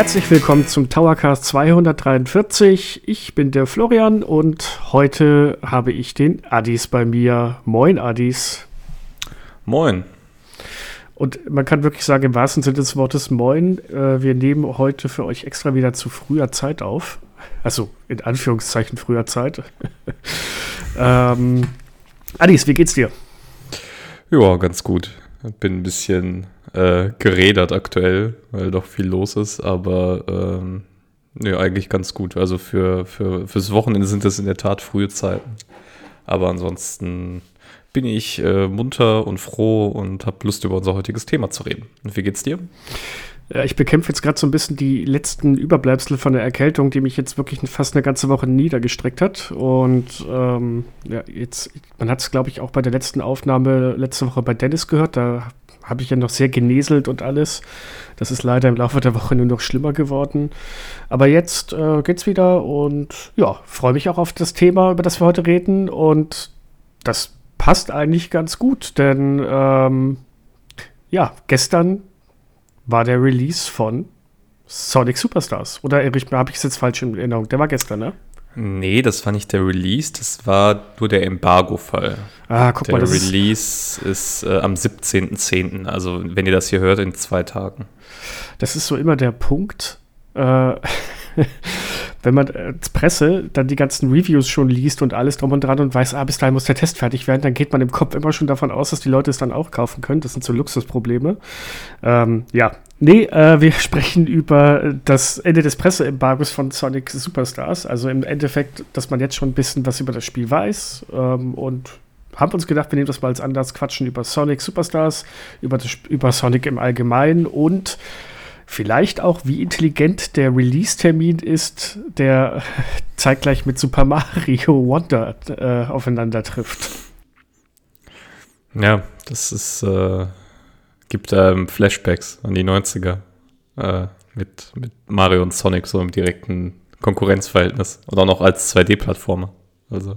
Herzlich willkommen zum Towercast 243. Ich bin der Florian und heute habe ich den Adis bei mir. Moin, Adis. Moin. Und man kann wirklich sagen, im wahrsten Sinne des Wortes Moin, äh, wir nehmen heute für euch extra wieder zu früher Zeit auf. Also in Anführungszeichen früher Zeit. ähm, Adis, wie geht's dir? Ja, ganz gut. Bin ein bisschen äh, gerädert aktuell, weil doch viel los ist, aber ähm, ja, eigentlich ganz gut. Also für, für, fürs Wochenende sind das in der Tat frühe Zeiten. Aber ansonsten bin ich äh, munter und froh und habe Lust, über unser heutiges Thema zu reden. Und wie geht's dir? Ich bekämpfe jetzt gerade so ein bisschen die letzten Überbleibsel von der Erkältung, die mich jetzt wirklich fast eine ganze Woche niedergestreckt hat. Und ähm, ja, jetzt, man hat es, glaube ich, auch bei der letzten Aufnahme letzte Woche bei Dennis gehört. Da habe ich ja noch sehr geneselt und alles. Das ist leider im Laufe der Woche nur noch schlimmer geworden. Aber jetzt äh, geht's wieder und ja, freue mich auch auf das Thema, über das wir heute reden. Und das passt eigentlich ganz gut, denn ähm, ja, gestern war der Release von Sonic Superstars. Oder habe ich es jetzt falsch in Erinnerung? Der war gestern, ne? Nee, das war nicht der Release, das war nur der Embargo-Fall. Ah, guck der mal, das Release ist, ist äh, am 17.10., also wenn ihr das hier hört, in zwei Tagen. Das ist so immer der Punkt, äh, wenn man als Presse dann die ganzen Reviews schon liest und alles drum und dran und weiß, ah, bis dahin muss der Test fertig werden, dann geht man im Kopf immer schon davon aus, dass die Leute es dann auch kaufen können. Das sind so Luxusprobleme. Ähm, ja, nee, äh, wir sprechen über das Ende des Presseembargos von Sonic Superstars. Also im Endeffekt, dass man jetzt schon ein bisschen was über das Spiel weiß ähm, und haben uns gedacht, wir nehmen das mal als Anlass, quatschen über Sonic Superstars, über, das, über Sonic im Allgemeinen und Vielleicht auch, wie intelligent der Release-Termin ist, der zeitgleich mit Super Mario Wonder äh, aufeinander trifft. Ja, das ist, äh, gibt ähm, Flashbacks an die 90er äh, mit, mit Mario und Sonic so im direkten Konkurrenzverhältnis und auch noch als 2D-Plattformer. Also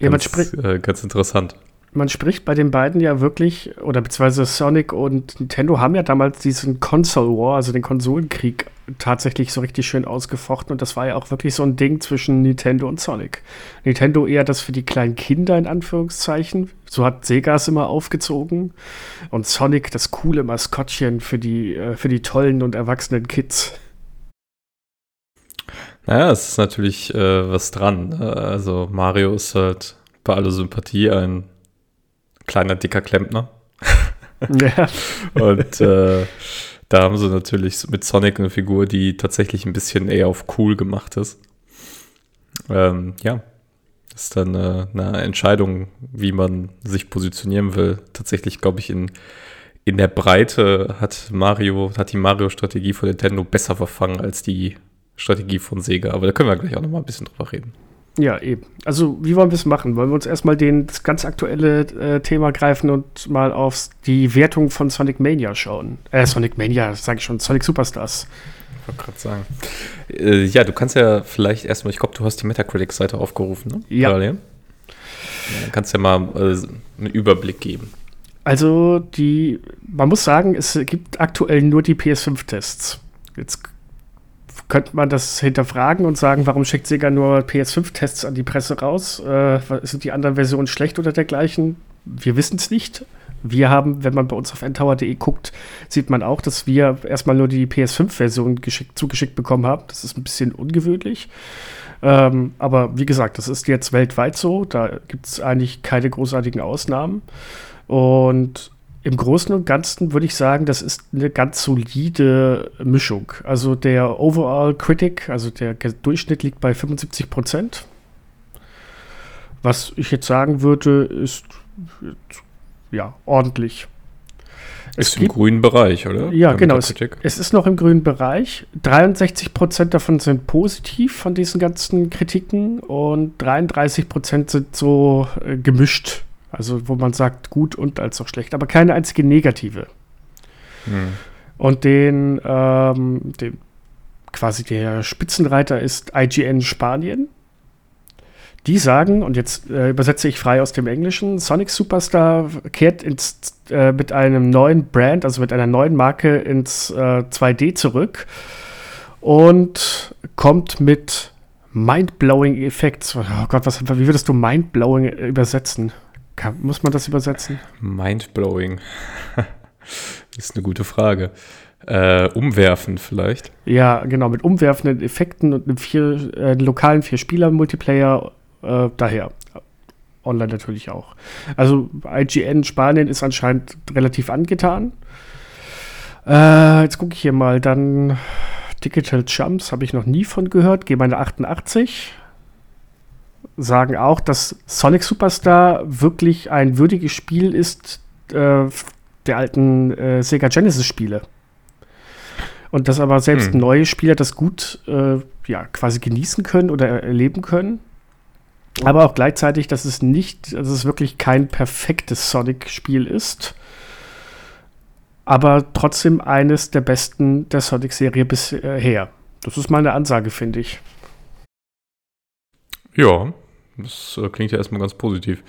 ja, ganz, äh, ganz interessant man spricht bei den beiden ja wirklich, oder beziehungsweise Sonic und Nintendo haben ja damals diesen Console War, also den Konsolenkrieg, tatsächlich so richtig schön ausgefochten. Und das war ja auch wirklich so ein Ding zwischen Nintendo und Sonic. Nintendo eher das für die kleinen Kinder in Anführungszeichen. So hat Sega es immer aufgezogen. Und Sonic das coole Maskottchen für die, äh, für die tollen und erwachsenen Kids. Naja, es ist natürlich äh, was dran. Ne? Also Mario ist halt bei aller Sympathie ein kleiner, dicker Klempner. Ja. Und äh, da haben sie natürlich mit Sonic eine Figur, die tatsächlich ein bisschen eher auf cool gemacht ist. Ähm, ja, das ist dann eine, eine, Entscheidung, wie man sich positionieren will. Tatsächlich, glaube ich, in, in der Breite hat Mario, hat die Mario-Strategie von Nintendo besser verfangen als die Strategie von Sega. Aber da können wir gleich auch noch mal ein bisschen drüber reden. Ja, eben. Also, wie wollen wir es machen? Wollen wir uns erstmal den, das ganz aktuelle äh, Thema greifen und mal auf die Wertung von Sonic Mania schauen? Äh, Sonic Mania, sage ich schon, Sonic Superstars. Ich wollte gerade sagen. Äh, ja, du kannst ja vielleicht erstmal, ich glaube, du hast die Metacritic-Seite aufgerufen, ne? Ja. ja. Dann kannst du ja mal äh, einen Überblick geben. Also, die, man muss sagen, es gibt aktuell nur die PS5-Tests. Jetzt könnte man das hinterfragen und sagen, warum schickt Sega nur PS5-Tests an die Presse raus? Äh, sind die anderen Versionen schlecht oder dergleichen? Wir wissen es nicht. Wir haben, wenn man bei uns auf ntower.de guckt, sieht man auch, dass wir erstmal nur die PS5-Version zugeschickt bekommen haben. Das ist ein bisschen ungewöhnlich. Ähm, aber wie gesagt, das ist jetzt weltweit so. Da gibt es eigentlich keine großartigen Ausnahmen. Und im Großen und Ganzen würde ich sagen, das ist eine ganz solide Mischung. Also der Overall Critic, also der Durchschnitt liegt bei 75 Prozent. Was ich jetzt sagen würde, ist ja ordentlich. Es ist im grünen Bereich, oder? Ja, genau. Es, es, ist noch im grünen Bereich. 63 Prozent davon sind positiv von diesen ganzen Kritiken und 33 Prozent sind so äh, gemischt also wo man sagt gut und als auch schlecht, aber keine einzige negative. Hm. Und den, ähm, den quasi der Spitzenreiter ist IGN Spanien. Die sagen, und jetzt äh, übersetze ich frei aus dem Englischen, Sonic Superstar kehrt ins, äh, mit einem neuen Brand, also mit einer neuen Marke ins äh, 2D zurück und kommt mit Mindblowing Effects. Oh Gott, was, wie würdest du Mindblowing übersetzen? Kann, muss man das übersetzen? Mindblowing. ist eine gute Frage. Äh, umwerfen vielleicht. Ja, genau, mit umwerfenden Effekten und einem vier, äh, lokalen Vier-Spieler-Multiplayer äh, daher. Online natürlich auch. Also IGN Spanien ist anscheinend relativ angetan. Äh, jetzt gucke ich hier mal, dann Digital Jumps habe ich noch nie von gehört, gehe meine 88. Sagen auch, dass Sonic Superstar wirklich ein würdiges Spiel ist äh, der alten äh, Sega Genesis Spiele. Und dass aber selbst hm. neue Spieler das gut äh, ja, quasi genießen können oder erleben können. Aber auch gleichzeitig, dass es nicht, dass es wirklich kein perfektes Sonic-Spiel ist. Aber trotzdem eines der besten der Sonic-Serie bisher. Das ist mal eine Ansage, finde ich. Ja, das äh, klingt ja erstmal ganz positiv.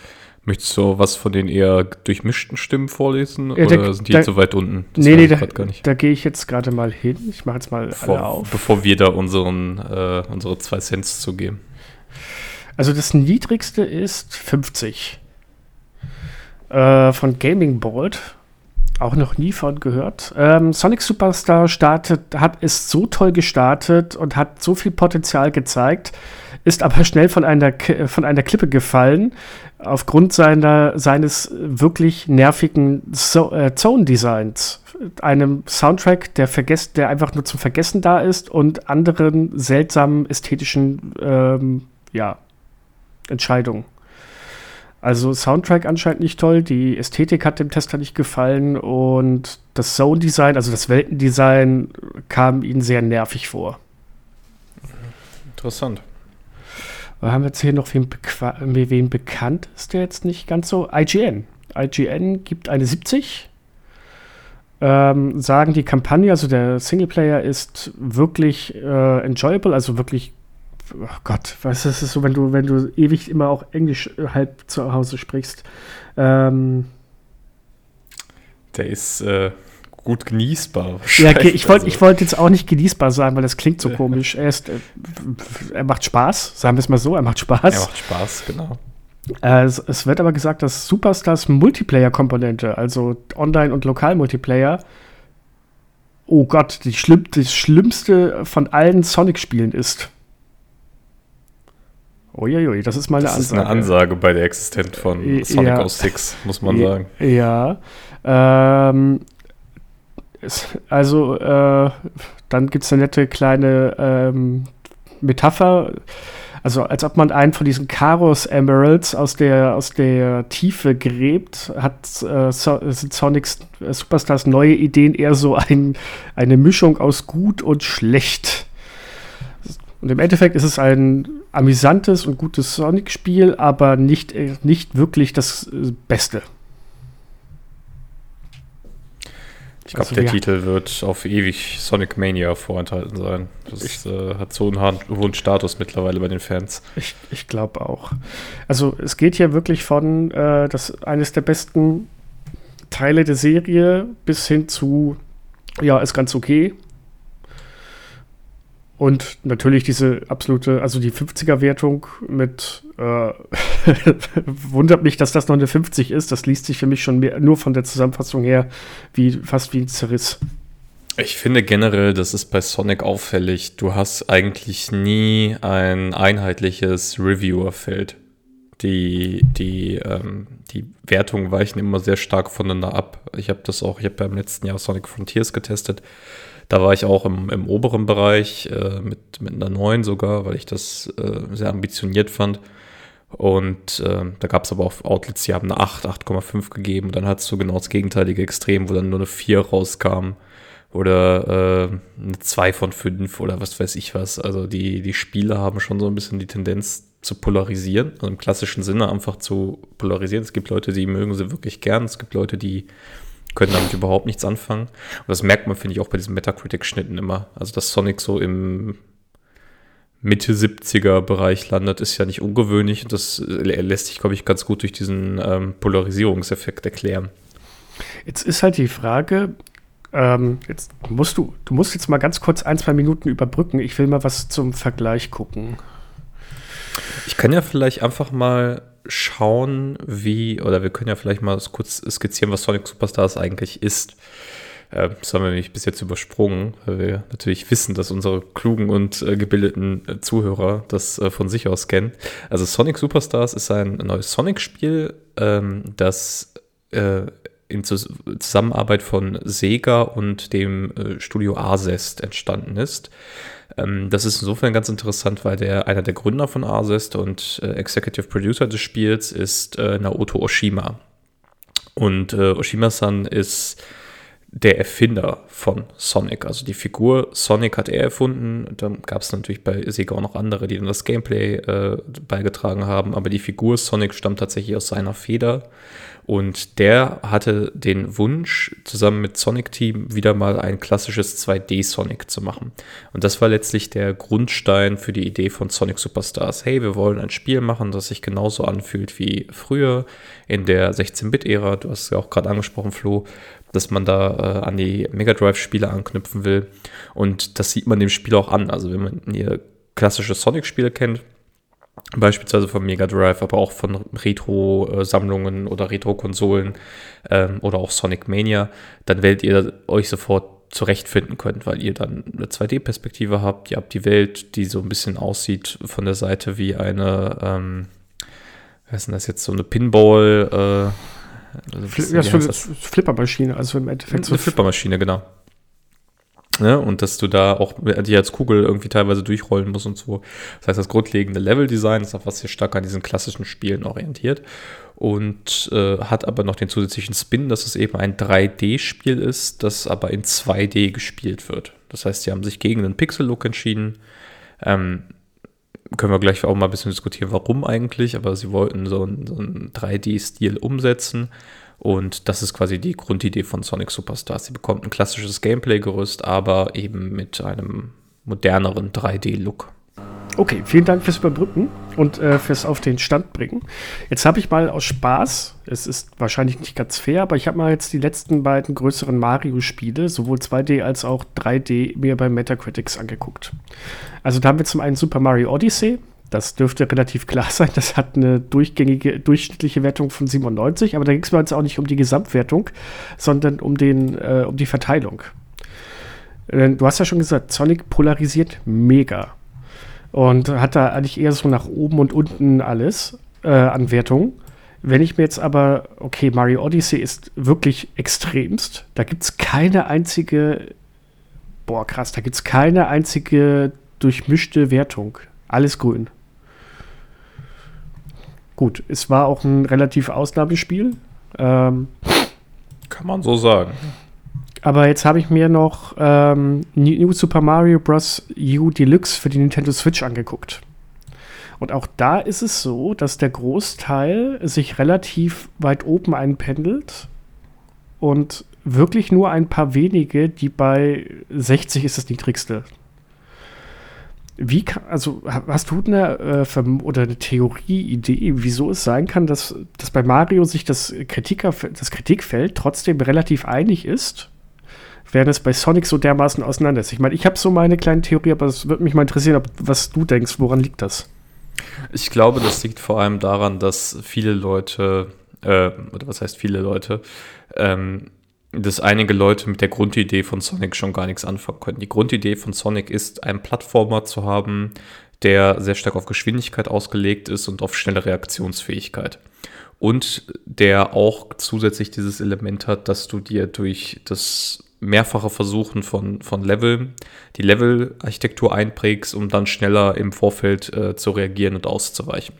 Möchtest du was von den eher durchmischten Stimmen vorlesen ja, oder sind die da, zu weit unten? Das nee, nee, da, da gehe ich jetzt gerade mal hin. Ich mache jetzt mal bevor, alle auf. Bevor wir da unseren, äh, unsere zwei Cents zugeben. Also das niedrigste ist 50. Äh, von Gaming Bolt. Auch noch nie von gehört. Ähm, Sonic Superstar startet, hat es so toll gestartet und hat so viel Potenzial gezeigt, ist aber schnell von einer, von einer Klippe gefallen, aufgrund seiner, seines wirklich nervigen so äh, Zone-Designs. Einem Soundtrack, der, der einfach nur zum Vergessen da ist und anderen seltsamen ästhetischen ähm, ja, Entscheidung. Also Soundtrack anscheinend nicht toll, die Ästhetik hat dem Tester nicht gefallen und das Zone-Design, also das Weltendesign, kam ihnen sehr nervig vor. Interessant. Wir haben jetzt hier noch wen, wen bekannt ist, der jetzt nicht ganz so. IGN. IGN gibt eine 70. Ähm, sagen, die Kampagne, also der Singleplayer ist wirklich äh, enjoyable, also wirklich oh Gott, was ist es so, wenn du, wenn du ewig immer auch Englisch äh, halb zu Hause sprichst? Ähm, der ist äh, gut genießbar. Ja, okay, ich wollte also. wollt jetzt auch nicht genießbar sagen, weil das klingt so komisch. Er, ist, äh, er macht Spaß, sagen wir es mal so, er macht Spaß. Er macht Spaß, genau. Äh, es, es, wird aber gesagt, dass Superstars Multiplayer-Komponente, also Online- und Lokal-Multiplayer, oh Gott, die schlimm, das Schlimmste von allen Sonic-Spielen ist. Uiuiui, das ist mal eine das Ansage. Das ist eine Ansage bei der Existenz von Sonic ja. 06, muss man sagen. Ja. Ähm, also, äh, dann gibt es eine nette kleine ähm, Metapher. Also, als ob man einen von diesen Karos Emeralds aus der, aus der Tiefe gräbt, hat äh, so, sind Sonics äh, Superstars neue Ideen eher so ein, eine Mischung aus gut und schlecht. Und im Endeffekt ist es ein amüsantes und gutes Sonic-Spiel, aber nicht, äh, nicht wirklich das äh, Beste. Ich glaube, also, der ja. Titel wird auf ewig Sonic Mania vorenthalten sein. Das ich, äh, hat so einen hohen Status mittlerweile bei den Fans. Ich, ich glaube auch. Also es geht hier wirklich von äh, das eines der besten Teile der Serie bis hin zu ja, ist ganz okay. Und natürlich diese absolute, also die 50er-Wertung mit, äh, wundert mich, dass das noch eine 50 ist. Das liest sich für mich schon mehr, nur von der Zusammenfassung her wie fast wie ein Zerriss. Ich finde generell, das ist bei Sonic auffällig. Du hast eigentlich nie ein einheitliches Reviewer-Feld. Die, die, ähm, die Wertungen weichen immer sehr stark voneinander ab. Ich habe das auch, ich habe beim letzten Jahr Sonic Frontiers getestet. Da war ich auch im, im oberen Bereich äh, mit, mit einer 9 sogar, weil ich das äh, sehr ambitioniert fand. Und äh, da gab es aber auch Outlets, die haben eine 8, 8,5 gegeben. Und dann hattest du genau das gegenteilige Extrem, wo dann nur eine 4 rauskam. Oder äh, eine 2 von 5 oder was weiß ich was. Also die, die Spiele haben schon so ein bisschen die Tendenz zu polarisieren. Also im klassischen Sinne einfach zu polarisieren. Es gibt Leute, die mögen sie wirklich gern. Es gibt Leute, die können damit überhaupt nichts anfangen. Und das merkt man, finde ich, auch bei diesen Metacritic-Schnitten immer. Also, dass Sonic so im Mitte 70er Bereich landet, ist ja nicht ungewöhnlich. Und das lässt sich, glaube ich, ganz gut durch diesen ähm, Polarisierungseffekt erklären. Jetzt ist halt die Frage, Ähm, jetzt musst du, du musst jetzt mal ganz kurz ein, zwei Minuten überbrücken. Ich will mal was zum Vergleich gucken. Ich kann ja vielleicht einfach mal schauen, wie, oder wir können ja vielleicht mal kurz skizzieren, was Sonic Superstars eigentlich ist. Äh, das haben wir nämlich bis jetzt übersprungen, weil wir natürlich wissen, dass unsere klugen und äh, gebildeten äh, Zuhörer das äh, von sich aus kennen. Also Sonic Superstars ist ein neues Sonic-Spiel, ähm, das in Zusammenarbeit von Sega und dem Studio Arzest entstanden ist. Ähm, das ist insofern ganz interessant, weil der einer der Gründer von Arzest und Executive Producer des Spiels ist Naoto Oshima. Und Oshima-san ist der Erfinder von Sonic. Also die Figur Sonic hat er erfunden. Dann gab es natürlich bei Sega auch noch andere, die dann das Gameplay äh, beigetragen haben. Aber die Figur Sonic stammt tatsächlich aus seiner Feder. Und der hatte den Wunsch, zusammen mit Sonic Team wieder mal ein klassisches 2D-Sonic zu machen. Und das war letztlich der Grundstein für die Idee von Sonic Superstars. Hey, wir wollen ein Spiel machen, das sich genauso anfühlt wie früher in der 16-Bit-Ära. Du hast es ja auch gerade angesprochen, Flo dass man da äh, an die Mega Drive-Spiele anknüpfen will. Und das sieht man dem Spiel auch an. Also wenn man hier klassische Sonic-Spiele kennt, beispielsweise von Mega Drive, aber auch von Retro-Sammlungen oder Retro-Konsolen ähm, oder auch Sonic Mania, dann werdet ihr euch sofort zurechtfinden könnt, weil ihr dann eine 2D-Perspektive habt, ihr habt die Welt, die so ein bisschen aussieht von der Seite wie eine, ähm, was ist denn das jetzt, so eine Pinball, äh, also, ja, so eine Flippermaschine, also im Endeffekt. Eine Flippermaschine, genau. Ja, und dass du da auch die als Kugel irgendwie teilweise durchrollen musst und so. Das heißt, das grundlegende Leveldesign ist auch was sehr stark an diesen klassischen Spielen orientiert und äh, hat aber noch den zusätzlichen Spin, dass es eben ein 3D-Spiel ist, das aber in 2D gespielt wird. Das heißt, sie haben sich gegen einen Pixel-Look entschieden. Ähm, können wir gleich auch mal ein bisschen diskutieren, warum eigentlich, aber sie wollten so einen, so einen 3D-Stil umsetzen. Und das ist quasi die Grundidee von Sonic Superstars. Sie bekommt ein klassisches Gameplay-Gerüst, aber eben mit einem moderneren 3D-Look. Okay, vielen Dank fürs Überbrücken und äh, fürs auf den Stand bringen. Jetzt habe ich mal aus Spaß, es ist wahrscheinlich nicht ganz fair, aber ich habe mal jetzt die letzten beiden größeren Mario-Spiele, sowohl 2D als auch 3D, mir bei Metacritics angeguckt. Also da haben wir zum einen Super Mario Odyssey, das dürfte relativ klar sein. Das hat eine durchgängige, durchschnittliche Wertung von 97, aber da ging es mir jetzt auch nicht um die Gesamtwertung, sondern um, den, äh, um die Verteilung. Du hast ja schon gesagt, Sonic polarisiert mega und hat da eigentlich eher so nach oben und unten alles äh, an Wertungen. Wenn ich mir jetzt aber, okay, Mario Odyssey ist wirklich extremst. Da gibt es keine einzige, boah, krass, da gibt es keine einzige durchmischte Wertung. Alles grün. Gut, es war auch ein relativ Ausnahmespiel. Ähm, Kann man so sagen. Aber jetzt habe ich mir noch ähm, New Super Mario Bros. U Deluxe für die Nintendo Switch angeguckt. Und auch da ist es so, dass der Großteil sich relativ weit oben einpendelt und wirklich nur ein paar wenige, die bei 60 ist das niedrigste. Wie kann, also hast du eine äh, oder eine Theorie, Idee, wieso es sein kann, dass, dass bei Mario sich das, Kritiker, das Kritikfeld trotzdem relativ einig ist während es bei Sonic so dermaßen auseinander ist. Ich meine, ich habe so meine kleine Theorie, aber es würde mich mal interessieren, ob, was du denkst, woran liegt das? Ich glaube, das liegt vor allem daran, dass viele Leute, äh, oder was heißt viele Leute, ähm, dass einige Leute mit der Grundidee von Sonic schon gar nichts anfangen können. Die Grundidee von Sonic ist, einen Plattformer zu haben, der sehr stark auf Geschwindigkeit ausgelegt ist und auf schnelle Reaktionsfähigkeit. Und der auch zusätzlich dieses Element hat, dass du dir durch das mehrfache Versuchen von, von Level, die Level-Architektur einprägst, um dann schneller im Vorfeld äh, zu reagieren und auszuweichen.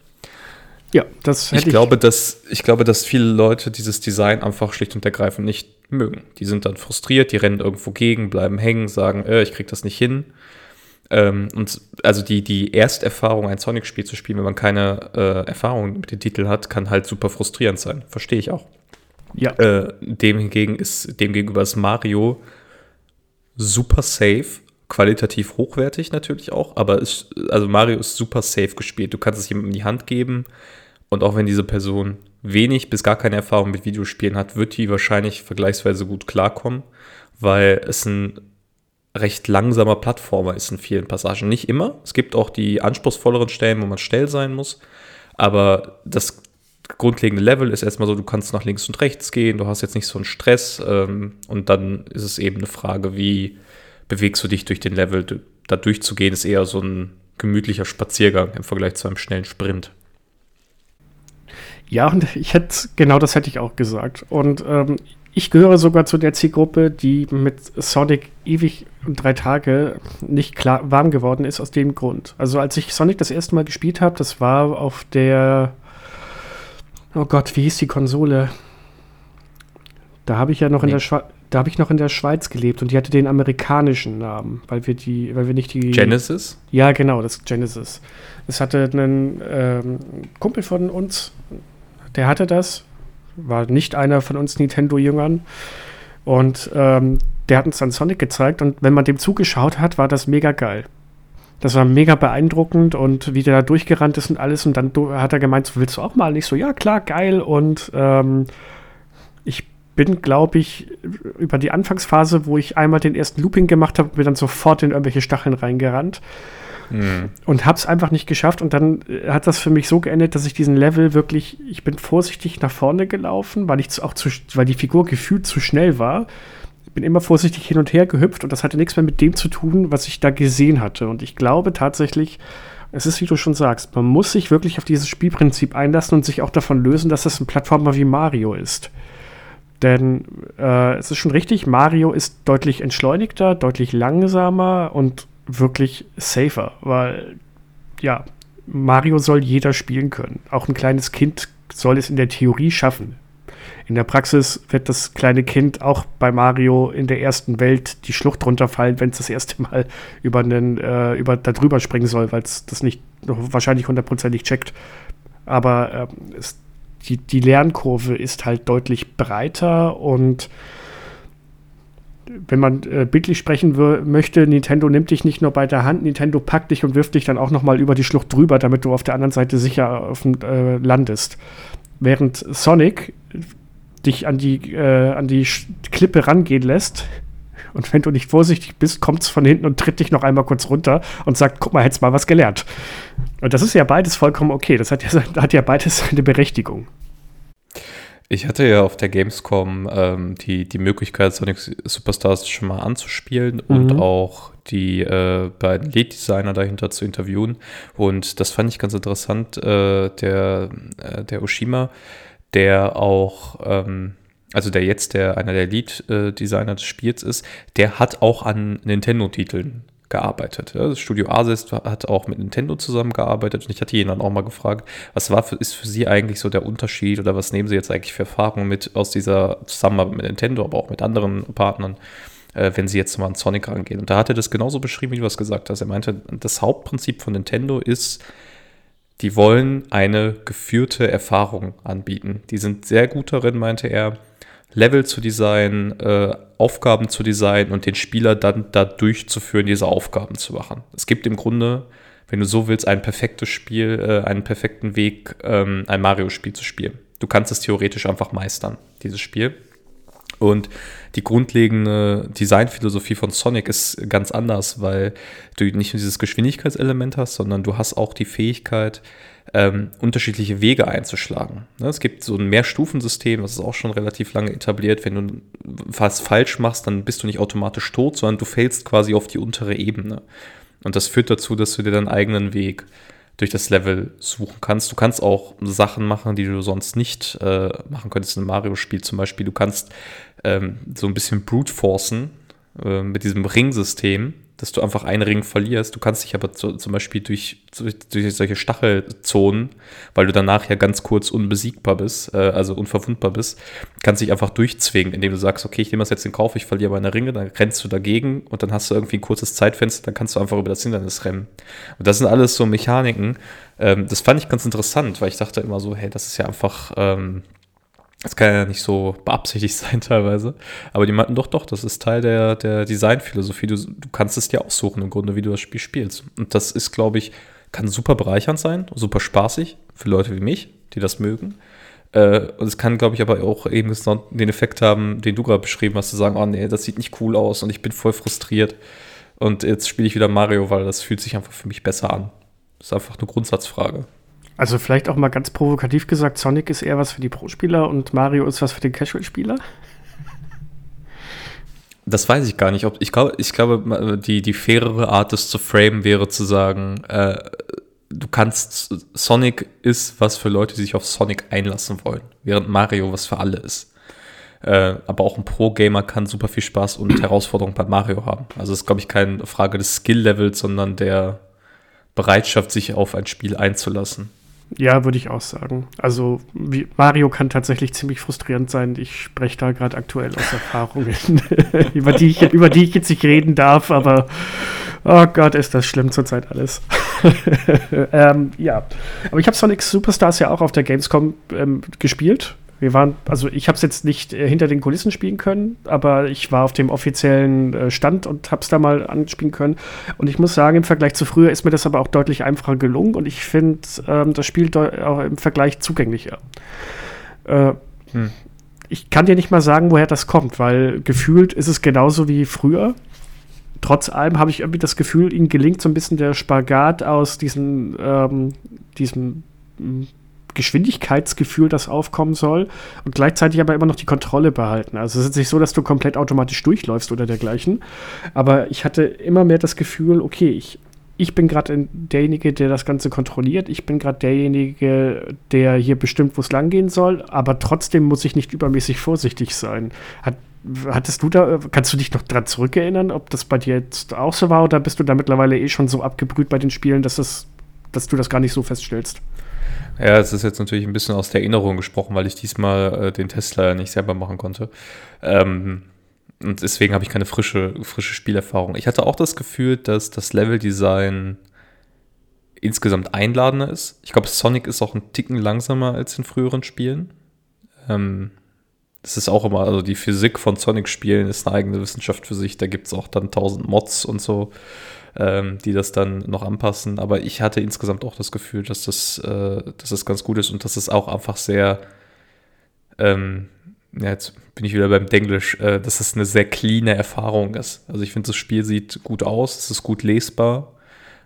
Ja, das hätte ich, ich glaube, dass ich glaube, dass viele Leute dieses Design einfach schlicht und ergreifend nicht mögen. Die sind dann frustriert, die rennen irgendwo gegen, bleiben hängen, sagen, äh, ich krieg das nicht hin. Ähm, und also die, die Ersterfahrung, ein Sonic-Spiel zu spielen, wenn man keine äh, Erfahrung mit dem Titel hat, kann halt super frustrierend sein. Verstehe ich auch. Ja. Äh, dem hingegen ist, dem gegenüber ist Mario super safe, qualitativ hochwertig natürlich auch, aber ist, also Mario ist super safe gespielt. Du kannst es jemandem in die Hand geben und auch wenn diese Person wenig bis gar keine Erfahrung mit Videospielen hat, wird die wahrscheinlich vergleichsweise gut klarkommen, weil es ein recht langsamer Plattformer ist in vielen Passagen. Nicht immer. Es gibt auch die anspruchsvolleren Stellen, wo man schnell sein muss. Aber das grundlegende Level ist erstmal so, du kannst nach links und rechts gehen, du hast jetzt nicht so einen Stress. Ähm, und dann ist es eben eine Frage, wie bewegst du dich durch den Level. Da durchzugehen ist eher so ein gemütlicher Spaziergang im Vergleich zu einem schnellen Sprint. Ja, und ich hätte, genau das hätte ich auch gesagt. Und ähm, ich gehöre sogar zu der Zielgruppe, die mit Sonic ewig drei Tage nicht klar warm geworden ist, aus dem Grund. Also als ich Sonic das erste Mal gespielt habe, das war auf der, oh Gott, wie hieß die Konsole? Da habe ich ja noch nee. in der Schweiz. Da habe ich noch in der Schweiz gelebt und die hatte den amerikanischen Namen, weil wir die, weil wir nicht die. Genesis? Ja, genau, das Genesis. Es hatte einen ähm, Kumpel von uns, der hatte das war nicht einer von uns Nintendo-Jüngern. Und ähm, der hat uns dann Sonic gezeigt und wenn man dem zugeschaut hat, war das mega geil. Das war mega beeindruckend und wie der da durchgerannt ist und alles. Und dann hat er gemeint, so, willst du auch mal? Und ich so, ja, klar, geil. Und ähm, ich bin, glaube ich, über die Anfangsphase, wo ich einmal den ersten Looping gemacht habe, bin dann sofort in irgendwelche Stacheln reingerannt. Mhm. Und hab's einfach nicht geschafft. Und dann äh, hat das für mich so geendet, dass ich diesen Level wirklich, ich bin vorsichtig nach vorne gelaufen, weil ich auch zu, weil die Figur gefühlt zu schnell war. Ich bin immer vorsichtig hin und her gehüpft und das hatte nichts mehr mit dem zu tun, was ich da gesehen hatte. Und ich glaube tatsächlich, es ist, wie du schon sagst, man muss sich wirklich auf dieses Spielprinzip einlassen und sich auch davon lösen, dass das ein Plattformer wie Mario ist. Denn äh, es ist schon richtig, Mario ist deutlich entschleunigter, deutlich langsamer und wirklich safer, weil ja, Mario soll jeder spielen können. Auch ein kleines Kind soll es in der Theorie schaffen. In der Praxis wird das kleine Kind auch bei Mario in der ersten Welt die Schlucht runterfallen, wenn es das erste Mal über einen, äh, über da drüber springen soll, weil es das nicht wahrscheinlich hundertprozentig checkt. Aber ähm, es, die, die Lernkurve ist halt deutlich breiter und wenn man äh, bildlich sprechen möchte, Nintendo nimmt dich nicht nur bei der Hand, Nintendo packt dich und wirft dich dann auch noch mal über die Schlucht drüber, damit du auf der anderen Seite sicher auf äh, landest. Während Sonic dich an die, äh, an die Klippe rangehen lässt und wenn du nicht vorsichtig bist, kommt es von hinten und tritt dich noch einmal kurz runter und sagt, guck mal, hättest mal was gelernt. Und das ist ja beides vollkommen okay. Das hat ja, hat ja beides seine Berechtigung. Ich hatte ja auf der Gamescom ähm, die, die Möglichkeit, Sonic Superstars schon mal anzuspielen mhm. und auch die äh, beiden Lead-Designer dahinter zu interviewen. Und das fand ich ganz interessant. Äh, der, äh, der Oshima, der auch, ähm, also der jetzt der, einer der Lead-Designer des Spiels ist, der hat auch an Nintendo-Titeln gearbeitet. Das Studio Asis hat auch mit Nintendo zusammengearbeitet und ich hatte ihn dann auch mal gefragt, was war für, ist für Sie eigentlich so der Unterschied oder was nehmen Sie jetzt eigentlich für Erfahrungen mit aus dieser Zusammenarbeit mit Nintendo, aber auch mit anderen Partnern, äh, wenn Sie jetzt mal an Sonic rangehen? Und da hat er das genauso beschrieben, wie du es gesagt hast. Er meinte, das Hauptprinzip von Nintendo ist, die wollen eine geführte Erfahrung anbieten. Die sind sehr gut darin, meinte er, Level zu designen, äh, Aufgaben zu designen und den Spieler dann da durchzuführen, diese Aufgaben zu machen. Es gibt im Grunde, wenn du so willst, ein perfektes Spiel, äh, einen perfekten Weg, ähm, ein Mario-Spiel zu spielen. Du kannst es theoretisch einfach meistern, dieses Spiel. Und die grundlegende Designphilosophie von Sonic ist ganz anders, weil du nicht nur dieses Geschwindigkeitselement hast, sondern du hast auch die Fähigkeit, ähm, unterschiedliche Wege einzuschlagen. Ne, es gibt so ein Mehrstufensystem, das ist auch schon relativ lange etabliert. Wenn du was falsch machst, dann bist du nicht automatisch tot, sondern du fällst quasi auf die untere Ebene. Und das führt dazu, dass du dir deinen eigenen Weg durch das Level suchen kannst. Du kannst auch Sachen machen, die du sonst nicht äh, machen könntest in einem Mario-Spiel. Zum Beispiel, du kannst ähm, so ein bisschen brute forcen äh, mit diesem Ringsystem dass du einfach einen Ring verlierst. Du kannst dich aber zu, zum Beispiel durch, durch, durch, solche Stachelzonen, weil du danach ja ganz kurz unbesiegbar bist, äh, also unverwundbar bist, kannst dich einfach durchzwingen, indem du sagst, okay, ich nehme das jetzt in Kauf, ich verliere meine Ringe, dann rennst du dagegen und dann hast du irgendwie ein kurzes Zeitfenster, dann kannst du einfach über das Hindernis rennen. Und das sind alles so Mechaniken. Ähm, das fand ich ganz interessant, weil ich dachte immer so, hey, das ist ja einfach ähm, das kann ja nicht so beabsichtigt sein teilweise. Aber die meinten doch, doch, das ist Teil der, der Designphilosophie. Du, du kannst es dir aussuchen im Grunde, wie du das Spiel spielst. Und das ist, glaube ich, kann super bereichernd sein, super spaßig für Leute wie mich, die das mögen. Äh, und es kann, glaube ich, aber auch eben den Effekt haben, den du gerade beschrieben hast, zu sagen, oh nee, das sieht nicht cool aus und ich bin voll frustriert. Und jetzt spiele ich wieder Mario, weil das fühlt sich einfach für mich besser an. Das ist einfach eine Grundsatzfrage. Also vielleicht auch mal ganz provokativ gesagt, Sonic ist eher was für die Pro-Spieler und Mario ist was für den Casual-Spieler? Das weiß ich gar nicht. Ob, ich, glaube, ich glaube, die, die fairere Art, das zu framen, wäre zu sagen, äh, du kannst, Sonic ist was für Leute, die sich auf Sonic einlassen wollen, während Mario was für alle ist. Äh, aber auch ein Pro-Gamer kann super viel Spaß und Herausforderung bei Mario haben. Also es ist, glaube ich, keine Frage des Skill-Levels, sondern der Bereitschaft, sich auf ein Spiel einzulassen. Ja, würde ich auch sagen. Also Mario kann tatsächlich ziemlich frustrierend sein. Ich spreche da gerade aktuell aus Erfahrungen, über, die ich, über die ich jetzt nicht reden darf, aber oh Gott, ist das schlimm zurzeit alles. ähm, ja, aber ich habe Sonic Superstars ja auch auf der Gamescom ähm, gespielt. Wir waren, also ich habe es jetzt nicht äh, hinter den Kulissen spielen können, aber ich war auf dem offiziellen äh, Stand und habe es da mal anspielen können. Und ich muss sagen, im Vergleich zu früher ist mir das aber auch deutlich einfacher gelungen und ich finde ähm, das Spiel auch im Vergleich zugänglicher. Äh, hm. Ich kann dir nicht mal sagen, woher das kommt, weil gefühlt ist es genauso wie früher. Trotz allem habe ich irgendwie das Gefühl, ihnen gelingt so ein bisschen der Spagat aus diesen, ähm, diesem hm, Geschwindigkeitsgefühl, das aufkommen soll und gleichzeitig aber immer noch die Kontrolle behalten. Also es ist nicht so, dass du komplett automatisch durchläufst oder dergleichen, aber ich hatte immer mehr das Gefühl, okay, ich, ich bin gerade derjenige, der das Ganze kontrolliert, ich bin gerade derjenige, der hier bestimmt, wo es langgehen soll, aber trotzdem muss ich nicht übermäßig vorsichtig sein. Hat, hattest du da, kannst du dich noch dran zurückerinnern, ob das bei dir jetzt auch so war oder bist du da mittlerweile eh schon so abgebrüht bei den Spielen, dass, es, dass du das gar nicht so feststellst? Ja, es ist jetzt natürlich ein bisschen aus der Erinnerung gesprochen, weil ich diesmal äh, den Test leider nicht selber machen konnte. Ähm, und deswegen habe ich keine frische, frische Spielerfahrung. Ich hatte auch das Gefühl, dass das Leveldesign insgesamt einladender ist. Ich glaube, Sonic ist auch ein Ticken langsamer als in früheren Spielen. Ähm, das ist auch immer, also die Physik von Sonic-Spielen ist eine eigene Wissenschaft für sich. Da gibt es auch dann tausend Mods und so ähm, die das dann noch anpassen. Aber ich hatte insgesamt auch das Gefühl, dass das, äh, dass das ganz gut ist und dass es auch einfach sehr, ähm, ja, jetzt bin ich wieder beim Denglisch, äh, dass es eine sehr cleane Erfahrung ist. Also ich finde, das Spiel sieht gut aus, es ist gut lesbar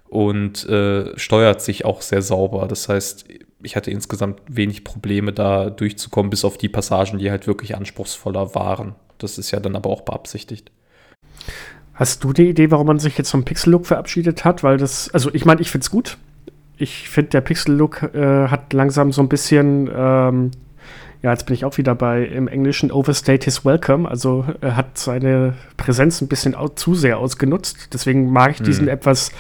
und äh, steuert sich auch sehr sauber. Das heißt, ich hatte insgesamt wenig Probleme da durchzukommen, bis auf die Passagen, die halt wirklich anspruchsvoller waren. Das ist ja dann aber auch beabsichtigt. Hast du die Idee, warum man sich jetzt vom Pixel-Look verabschiedet hat? Weil das, also ich meine, ich finde es gut. Ich finde, der Pixel-Look äh, hat langsam so ein bisschen, ähm, ja, jetzt bin ich auch wieder bei im Englischen overstate his welcome. Also er hat seine Präsenz ein bisschen zu sehr ausgenutzt. Deswegen mag ich diesen hm. etwas,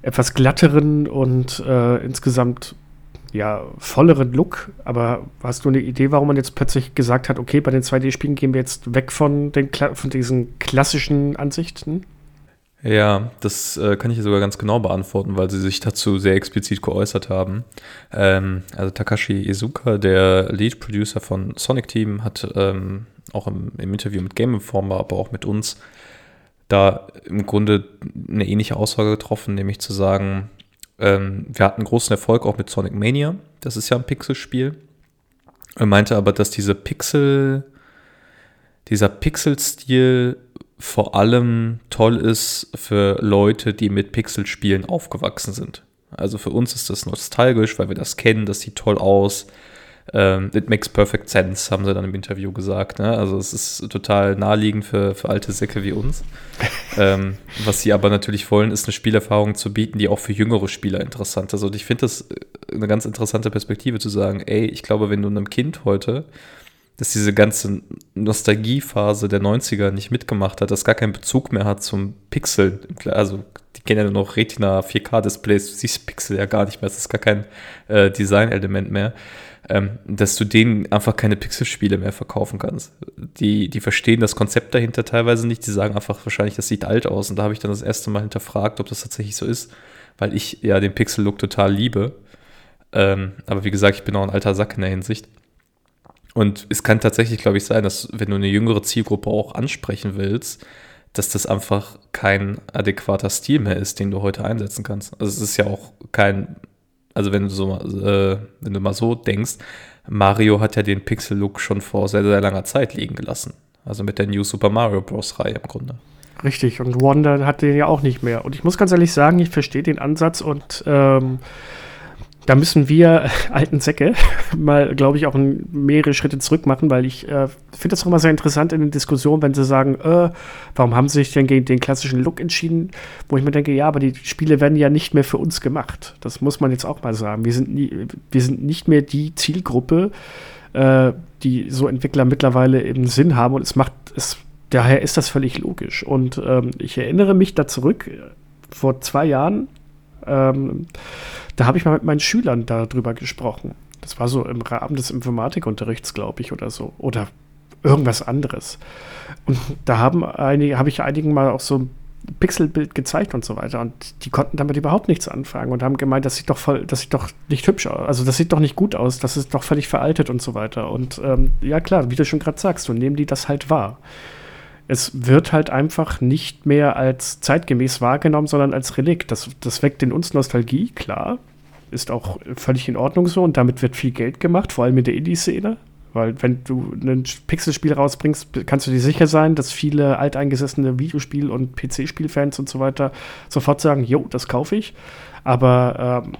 etwas glatteren und äh, insgesamt ja, volleren Look. Aber hast du eine Idee, warum man jetzt plötzlich gesagt hat, okay, bei den 2D-Spielen gehen wir jetzt weg von, den, von diesen klassischen Ansichten? Ja, das äh, kann ich sogar ganz genau beantworten, weil sie sich dazu sehr explizit geäußert haben. Ähm, also Takashi Izuka, der Lead Producer von Sonic Team, hat ähm, auch im, im, Interview mit Game Informer, aber auch mit uns, da im Grunde eine ähnliche Aussage getroffen, nämlich zu sagen, ähm, wir hatten großen Erfolg auch mit Sonic Mania. Das ist ja ein Pixelspiel. Er meinte aber, dass diese Pixel, dieser Pixel-Stil vor allem toll ist für Leute, die mit Pixelspielen aufgewachsen sind. Also für uns ist das nostalgisch, weil wir das kennen, das sieht toll aus. Ähm, it makes perfect sense, haben sie dann im Interview gesagt. Ne? Also es ist total naheliegend für, für alte Säcke wie uns. ähm, was sie aber natürlich wollen, ist eine Spielerfahrung zu bieten, die auch für jüngere Spieler interessant ist. Und ich finde das äh, eine ganz interessante Perspektive zu sagen, ey, ich glaube, wenn du einem Kind heute dass diese ganze Nostalgiephase der 90er nicht mitgemacht hat, dass gar keinen Bezug mehr hat zum Pixel. Also die kennen ja nur noch Retina 4K-Displays, du siehst Pixel ja gar nicht mehr, es ist gar kein äh, Design-Element mehr ähm, dass du denen einfach keine Pixelspiele mehr verkaufen kannst. Die, die verstehen das Konzept dahinter teilweise nicht, die sagen einfach wahrscheinlich, das sieht alt aus. Und da habe ich dann das erste Mal hinterfragt, ob das tatsächlich so ist, weil ich ja den Pixel-Look total liebe. Ähm, aber wie gesagt, ich bin auch ein alter Sack in der Hinsicht. Und es kann tatsächlich, glaube ich, sein, dass wenn du eine jüngere Zielgruppe auch ansprechen willst, dass das einfach kein adäquater Stil mehr ist, den du heute einsetzen kannst. Also es ist ja auch kein also wenn du so äh, wenn du mal so denkst, Mario hat ja den Pixel-Look schon vor sehr, sehr langer Zeit liegen gelassen. Also mit der New Super Mario Bros. Reihe im Grunde. Richtig, und Wonder hat den ja auch nicht mehr. Und ich muss ganz ehrlich sagen, ich verstehe den Ansatz und ähm, da müssen wir alten Säcke mal, glaube ich, auch mehrere Schritte zurück machen, weil ich äh, finde das auch immer sehr interessant in den Diskussionen, wenn sie sagen, äh, warum haben sie sich denn gegen den klassischen Look entschieden? Wo ich mir denke, ja, aber die Spiele werden ja nicht mehr für uns gemacht. Das muss man jetzt auch mal sagen. Wir sind, nie, wir sind nicht mehr die Zielgruppe, äh, die so Entwickler mittlerweile im Sinn haben und es macht es daher ist das völlig logisch. Und ähm, ich erinnere mich da zurück, vor zwei Jahren, ähm, da habe ich mal mit meinen Schülern darüber gesprochen. Das war so im Rahmen des Informatikunterrichts, glaube ich, oder so. Oder irgendwas anderes. Und da haben einige, habe ich einigen mal auch so ein Pixelbild gezeigt und so weiter. Und die konnten damit überhaupt nichts anfangen und haben gemeint, das sieht doch voll, das sieht doch nicht hübsch aus. Also das sieht doch nicht gut aus, das ist doch völlig veraltet und so weiter. Und ähm, ja klar, wie du schon gerade sagst, so nehmen die das halt wahr es wird halt einfach nicht mehr als zeitgemäß wahrgenommen, sondern als Relikt. Das, das weckt in uns Nostalgie, klar. Ist auch völlig in Ordnung so und damit wird viel Geld gemacht, vor allem in der Indie-Szene. Weil wenn du ein Pixelspiel rausbringst, kannst du dir sicher sein, dass viele alteingesessene Videospiel- und PC-Spielfans und so weiter sofort sagen, jo, das kaufe ich. Aber ähm,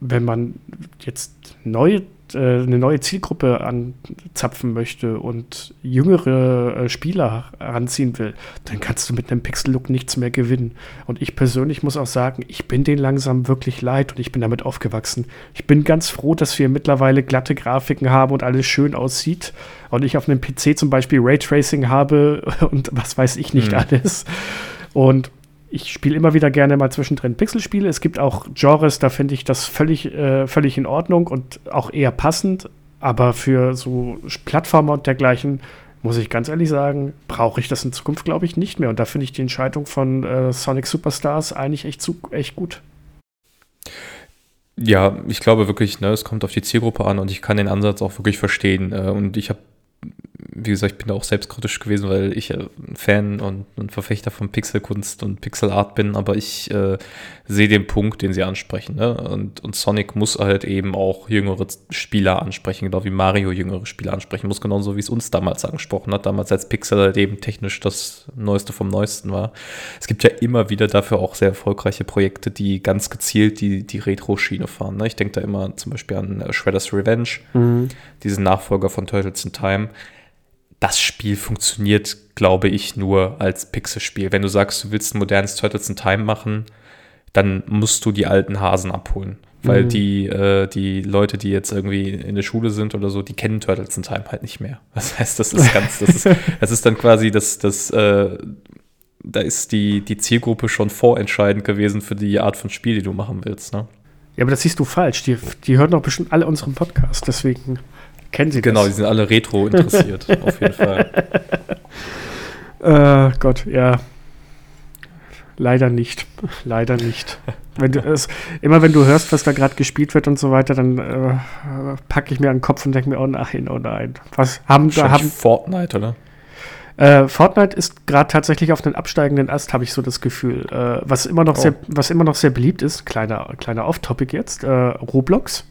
wenn man jetzt neue äh, eine neue Zielgruppe anzapfen möchte und jüngere äh, Spieler heranziehen will, dann kannst du mit einem Pixel-Look nichts mehr gewinnen. Und ich persönlich muss auch sagen, ich bin den langsam wirklich leid und ich bin damit aufgewachsen. Ich bin ganz froh, dass wir mittlerweile glatte Grafiken haben und alles schön aussieht und ich auf einem PC zum Beispiel Raytracing habe und was weiß ich nicht mhm. alles. Und ich spiele immer wieder gerne mal zwischendrin Pixelspiele. Es gibt auch Genres, da finde ich das völlig, äh, völlig in Ordnung und auch eher passend. Aber für so Plattformer und dergleichen, muss ich ganz ehrlich sagen, brauche ich das in Zukunft, glaube ich, nicht mehr. Und da finde ich die Entscheidung von äh, Sonic Superstars eigentlich echt, zu, echt gut. Ja, ich glaube wirklich, ne, es kommt auf die Zielgruppe an und ich kann den Ansatz auch wirklich verstehen. Äh, und ich habe wie gesagt, ich bin da auch selbstkritisch gewesen, weil ich ein Fan und ein Verfechter von Pixelkunst und Pixelart bin, aber ich äh, sehe den Punkt, den sie ansprechen. Ne? Und, und Sonic muss halt eben auch jüngere Spieler ansprechen, genau wie Mario jüngere Spieler ansprechen muss, genauso wie es uns damals angesprochen hat, damals als Pixel halt eben technisch das Neueste vom Neuesten war. Es gibt ja immer wieder dafür auch sehr erfolgreiche Projekte, die ganz gezielt die, die Retro-Schiene fahren. Ne? Ich denke da immer zum Beispiel an äh, Shredder's Revenge, mhm. diesen Nachfolger von Turtles in Time das Spiel funktioniert, glaube ich, nur als Pixelspiel. Wenn du sagst, du willst ein modernes Turtles in Time machen, dann musst du die alten Hasen abholen. Weil mhm. die, äh, die Leute, die jetzt irgendwie in der Schule sind oder so, die kennen Turtles in Time halt nicht mehr. Das heißt, das ist ganz, das ist, das ist dann quasi das, das, äh, da ist die, die Zielgruppe schon vorentscheidend gewesen für die Art von Spiel, die du machen willst, ne? Ja, aber das siehst du falsch. Die, die hören doch bestimmt alle unseren Podcast, deswegen. Kennen Sie genau, das? Genau, die sind alle retro interessiert, auf jeden Fall. Äh, Gott, ja. Leider nicht. Leider nicht. Wenn du es, immer wenn du hörst, was da gerade gespielt wird und so weiter, dann äh, packe ich mir an den Kopf und denke mir, oh nein, oh nein. Was haben da haben Fortnite, oder? Äh, Fortnite ist gerade tatsächlich auf einem absteigenden Ast, habe ich so das Gefühl. Äh, was immer noch oh. sehr, was immer noch sehr beliebt ist, kleiner, kleiner Off-Topic jetzt, äh, Roblox.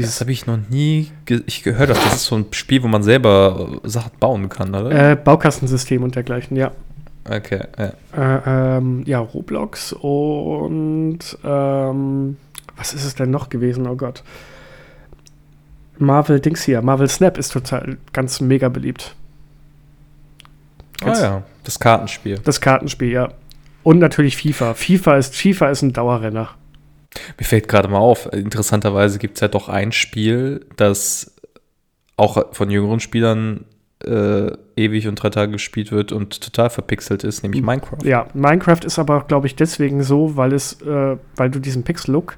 Dieses das habe ich noch nie ge ich gehört. Das ist so ein Spiel, wo man selber Sachen bauen kann, oder? Äh, Baukastensystem und dergleichen, ja. Okay, ja. Äh, ähm, ja, Roblox und ähm, was ist es denn noch gewesen? Oh Gott. Marvel Dings hier, Marvel Snap ist total ganz mega beliebt. Ganz ah ja, das Kartenspiel. Das Kartenspiel, ja. Und natürlich FIFA. FIFA ist, FIFA ist ein Dauerrenner. Mir fällt gerade mal auf, interessanterweise gibt es ja doch ein Spiel, das auch von jüngeren Spielern äh, ewig und drei Tage gespielt wird und total verpixelt ist, nämlich Minecraft. Ja, Minecraft ist aber, glaube ich, deswegen so, weil es, äh, weil du diesen Pixel-Look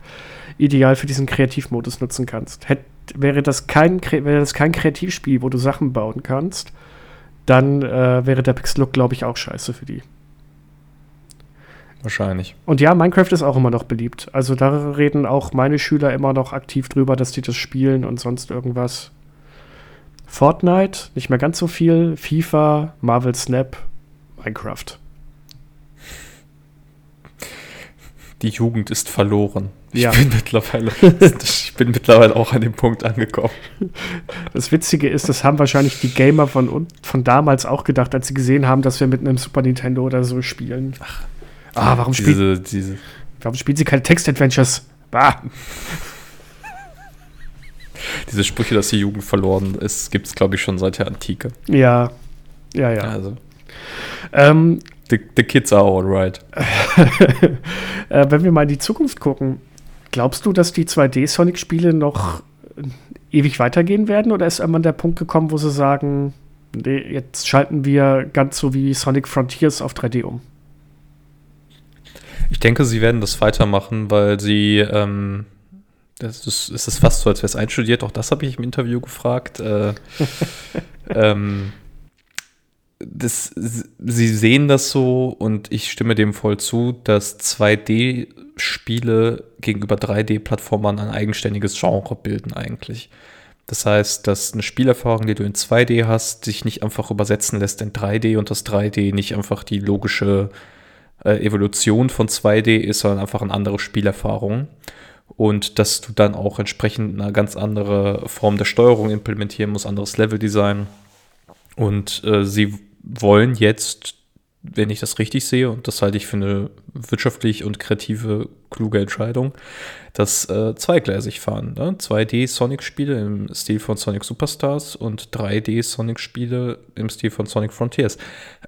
ideal für diesen Kreativmodus nutzen kannst. Hätt, wäre, das kein, wäre das kein Kreativspiel, wo du Sachen bauen kannst, dann äh, wäre der Pixel-Look, glaube ich, auch scheiße für die. Wahrscheinlich. Und ja, Minecraft ist auch immer noch beliebt. Also da reden auch meine Schüler immer noch aktiv drüber, dass die das spielen und sonst irgendwas. Fortnite, nicht mehr ganz so viel. FIFA, Marvel Snap, Minecraft. Die Jugend ist verloren. Ich ja. bin mittlerweile. ich bin mittlerweile auch an dem Punkt angekommen. Das Witzige ist, das haben wahrscheinlich die Gamer von, von damals auch gedacht, als sie gesehen haben, dass wir mit einem Super Nintendo oder so spielen. Ach, ah, warum, diese, spiel, diese. warum spielen sie keine Text-Adventures? Bah. Diese Sprüche, dass die Jugend verloren ist, gibt es, glaube ich, schon seit der Antike. Ja, ja, ja. Also. Ähm, the, the kids are alright. äh, wenn wir mal in die Zukunft gucken, glaubst du, dass die 2D-Sonic-Spiele noch ewig weitergehen werden oder ist irgendwann der Punkt gekommen, wo sie sagen, nee, jetzt schalten wir ganz so wie Sonic Frontiers auf 3D um? Ich denke, sie werden das weitermachen, weil sie ähm, das ist, ist es fast so, als wäre es einstudiert. Auch das habe ich im Interview gefragt. Äh, ähm, das, sie sehen das so und ich stimme dem voll zu, dass 2D-Spiele gegenüber 3D-Plattformern ein eigenständiges Genre bilden eigentlich. Das heißt, dass eine Spielerfahrung, die du in 2D hast, sich nicht einfach übersetzen lässt in 3D und das 3D nicht einfach die logische äh, Evolution von 2D ist, sondern einfach eine andere Spielerfahrung und dass du dann auch entsprechend eine ganz andere Form der Steuerung implementieren musst, anderes Leveldesign. Und äh, sie wollen jetzt, wenn ich das richtig sehe, und das halte ich für eine wirtschaftlich und kreative, kluge Entscheidung, das äh, zweigleisig fahren. Ne? 2D-Sonic-Spiele im Stil von Sonic Superstars und 3D-Sonic-Spiele im Stil von Sonic Frontiers.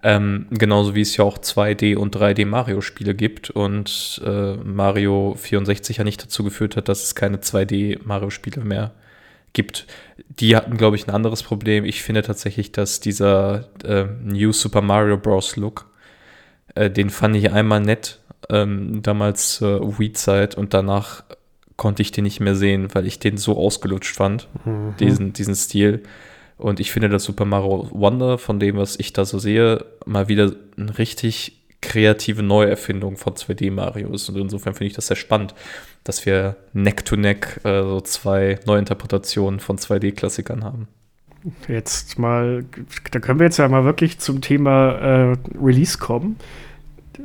Ähm, genauso wie es ja auch 2D- und 3D-Mario-Spiele gibt und äh, Mario 64 ja nicht dazu geführt hat, dass es keine 2D-Mario-Spiele mehr gibt. Die hatten, glaube ich, ein anderes Problem. Ich finde tatsächlich, dass dieser äh, New Super Mario Bros. Look, äh, den fand ich einmal nett, ähm, damals äh, Wii-Zeit und danach konnte ich den nicht mehr sehen, weil ich den so ausgelutscht fand, mhm. diesen, diesen Stil. Und ich finde, dass Super Mario Wonder, von dem, was ich da so sehe, mal wieder eine richtig kreative Neuerfindung von 2D-Mario ist. Und insofern finde ich das sehr spannend, dass wir Neck-to-Neck -neck, äh, so zwei Neuinterpretationen von 2D-Klassikern haben. Jetzt mal, da können wir jetzt ja mal wirklich zum Thema äh, Release kommen.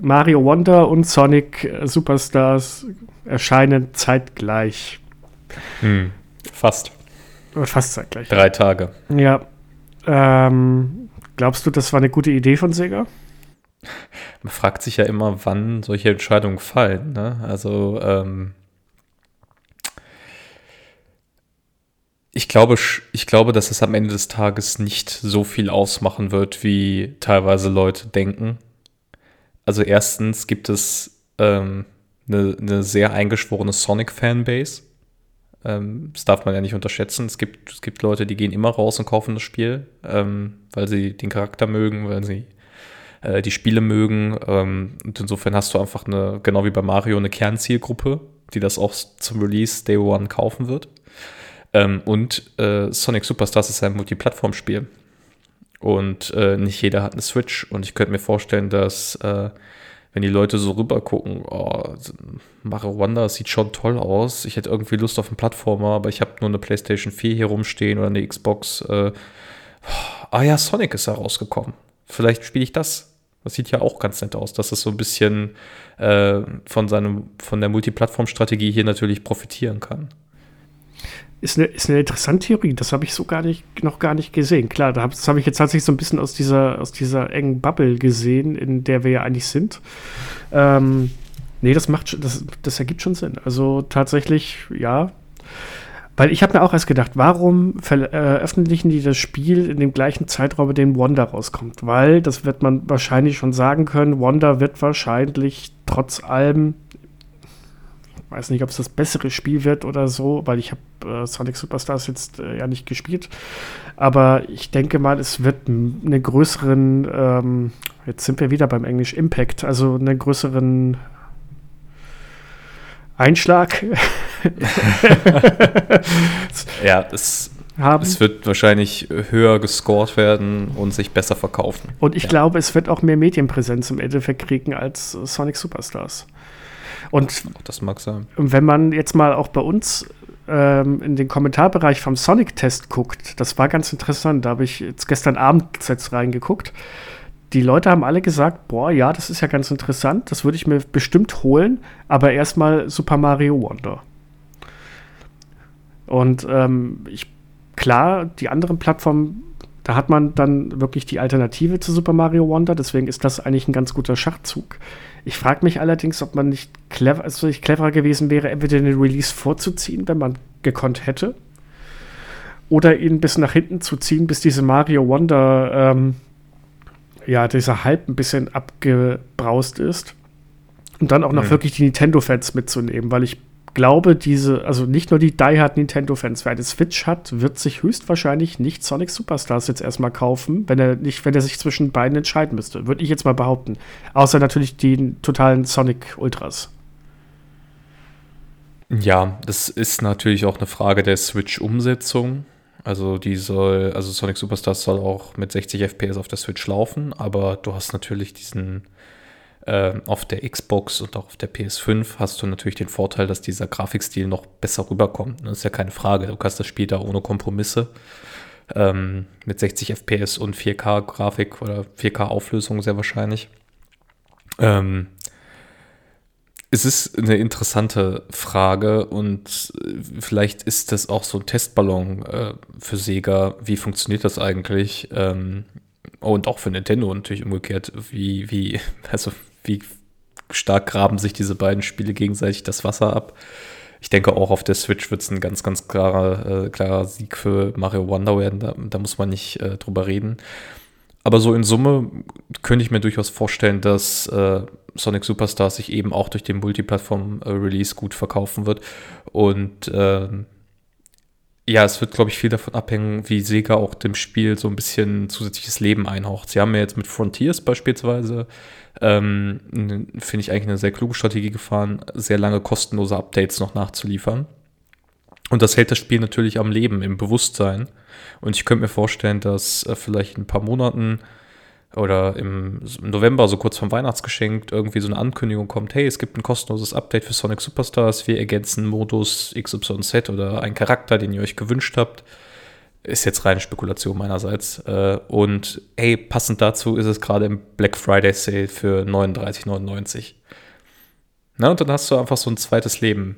Mario Wonder und Sonic Superstars erscheinen zeitgleich. Hm, fast. Fast zeitgleich. Drei Tage. Ja. Ähm, glaubst du, das war eine gute Idee von Sega? Man fragt sich ja immer, wann solche Entscheidungen fallen. Ne? Also, ähm, ich glaube, ich glaube, dass es am Ende des Tages nicht so viel ausmachen wird, wie teilweise Leute denken. Also erstens gibt es ähm, eine, eine, sehr eingeschworene Sonic-Fanbase. Ähm, das darf man ja nicht unterschätzen. Es gibt, es gibt Leute, die gehen immer raus und kaufen das Spiel, ähm, weil sie den Charakter mögen, weil sie äh, die Spiele mögen. Ähm, und insofern hast du einfach eine, genau wie bei Mario, eine Kernzielgruppe, die das auch zum Release Day One kaufen wird. Ähm, und äh, Sonic Superstars ist ein Multiplattform-Spiel. Und äh, nicht jeder hat eine Switch. Und ich könnte mir vorstellen, dass äh, wenn die Leute so rüber gucken, oh, Mario Wonder sieht schon toll aus. Ich hätte irgendwie Lust auf einen Plattformer, aber ich habe nur eine PlayStation 4 hier rumstehen oder eine Xbox. Äh, ah ja, Sonic ist da rausgekommen. Vielleicht spiele ich das. Das sieht ja auch ganz nett aus, dass es so ein bisschen äh, von seinem, von der Multiplattform-Strategie hier natürlich profitieren kann. Ist eine, ist eine interessante Theorie. Das habe ich so gar nicht, noch gar nicht gesehen. Klar, das habe ich jetzt tatsächlich so ein bisschen aus dieser, aus dieser engen Bubble gesehen, in der wir ja eigentlich sind. Ähm, nee, das macht das, das ergibt schon Sinn. Also tatsächlich, ja. Weil ich habe mir auch erst gedacht, warum veröffentlichen die das Spiel in dem gleichen Zeitraum, in dem Wanda rauskommt? Weil, das wird man wahrscheinlich schon sagen können, Wanda wird wahrscheinlich trotz allem weiß nicht, ob es das bessere Spiel wird oder so, weil ich habe äh, Sonic Superstars jetzt äh, ja nicht gespielt. Aber ich denke mal, es wird einen größeren, ähm, jetzt sind wir wieder beim Englisch Impact, also einen größeren Einschlag. ja, es, haben. es wird wahrscheinlich höher gescored werden und sich besser verkaufen. Und ich ja. glaube, es wird auch mehr Medienpräsenz im Endeffekt kriegen als Sonic Superstars. Und das mag sein. Wenn man jetzt mal auch bei uns ähm, in den Kommentarbereich vom Sonic-Test guckt, das war ganz interessant. Da habe ich jetzt gestern Abend jetzt reingeguckt. Die Leute haben alle gesagt, boah, ja, das ist ja ganz interessant, das würde ich mir bestimmt holen, aber erstmal Super Mario Wonder. Und ähm, ich, klar, die anderen Plattformen, da hat man dann wirklich die Alternative zu Super Mario Wonder, deswegen ist das eigentlich ein ganz guter Schachzug. Ich frage mich allerdings, ob man nicht clever, also nicht cleverer gewesen wäre, entweder den Release vorzuziehen, wenn man gekonnt hätte, oder ihn bis nach hinten zu ziehen, bis diese Mario Wonder, ähm, ja, dieser Hype ein bisschen abgebraust ist. Und dann auch noch mhm. wirklich die Nintendo-Fans mitzunehmen, weil ich glaube, diese, also nicht nur die Die Hard Nintendo-Fans, wer eine Switch hat, wird sich höchstwahrscheinlich nicht Sonic Superstars jetzt erstmal kaufen, wenn er nicht, wenn er sich zwischen beiden entscheiden müsste. Würde ich jetzt mal behaupten. Außer natürlich die totalen Sonic Ultras. Ja, das ist natürlich auch eine Frage der Switch-Umsetzung. Also die soll, also Sonic Superstars soll auch mit 60 FPS auf der Switch laufen, aber du hast natürlich diesen äh, auf der Xbox und auch auf der PS5 hast du natürlich den Vorteil, dass dieser Grafikstil noch besser rüberkommt. Das ist ja keine Frage. Du kannst das Spiel da ohne Kompromisse ähm, mit 60 FPS und 4K-Grafik oder 4K-Auflösung sehr wahrscheinlich. Ähm, es ist eine interessante Frage und äh, vielleicht ist das auch so ein Testballon äh, für Sega. Wie funktioniert das eigentlich? Ähm, und auch für Nintendo natürlich umgekehrt. Wie, wie, also wie stark graben sich diese beiden Spiele gegenseitig das Wasser ab? Ich denke auch auf der Switch wird es ein ganz, ganz klarer, äh, klarer Sieg für Mario Wonder werden. Da, da muss man nicht äh, drüber reden. Aber so in Summe könnte ich mir durchaus vorstellen, dass äh, Sonic Superstars sich eben auch durch den Multiplattform-Release gut verkaufen wird. Und ähm, ja, es wird, glaube ich, viel davon abhängen, wie Sega auch dem Spiel so ein bisschen zusätzliches Leben einhaucht. Sie haben ja jetzt mit Frontiers beispielsweise, ähm, finde ich eigentlich eine sehr kluge Strategie gefahren, sehr lange kostenlose Updates noch nachzuliefern. Und das hält das Spiel natürlich am Leben, im Bewusstsein. Und ich könnte mir vorstellen, dass äh, vielleicht in ein paar Monaten oder im November, so kurz vorm Weihnachtsgeschenk, irgendwie so eine Ankündigung kommt, hey, es gibt ein kostenloses Update für Sonic Superstars, wir ergänzen Modus XYZ oder einen Charakter, den ihr euch gewünscht habt. Ist jetzt reine Spekulation meinerseits. Äh, und hey, passend dazu ist es gerade im Black Friday Sale für 39,99. Na, und dann hast du einfach so ein zweites Leben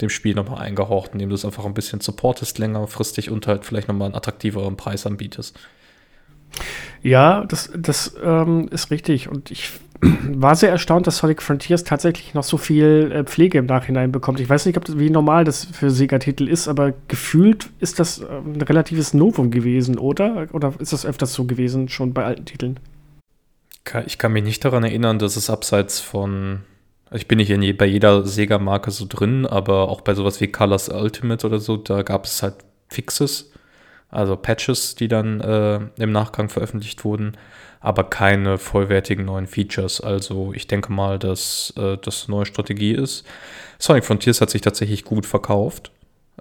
dem Spiel nochmal eingehaucht, indem du es einfach ein bisschen supportest längerfristig und halt vielleicht nochmal einen attraktiveren Preis anbietest. Ja, das, das ähm, ist richtig. Und ich war sehr erstaunt, dass Sonic Frontiers tatsächlich noch so viel äh, Pflege im Nachhinein bekommt. Ich weiß nicht, ob wie normal das für Sega-Titel ist, aber gefühlt ist das äh, ein relatives Novum gewesen, oder? Oder ist das öfters so gewesen, schon bei alten Titeln? Ich kann mich nicht daran erinnern, dass es abseits von. Ich bin nicht je, bei jeder Sega-Marke so drin, aber auch bei sowas wie Colors Ultimate oder so, da gab es halt Fixes also Patches, die dann äh, im Nachgang veröffentlicht wurden, aber keine vollwertigen neuen Features. Also ich denke mal, dass äh, das eine neue Strategie ist. Sonic Frontiers hat sich tatsächlich gut verkauft.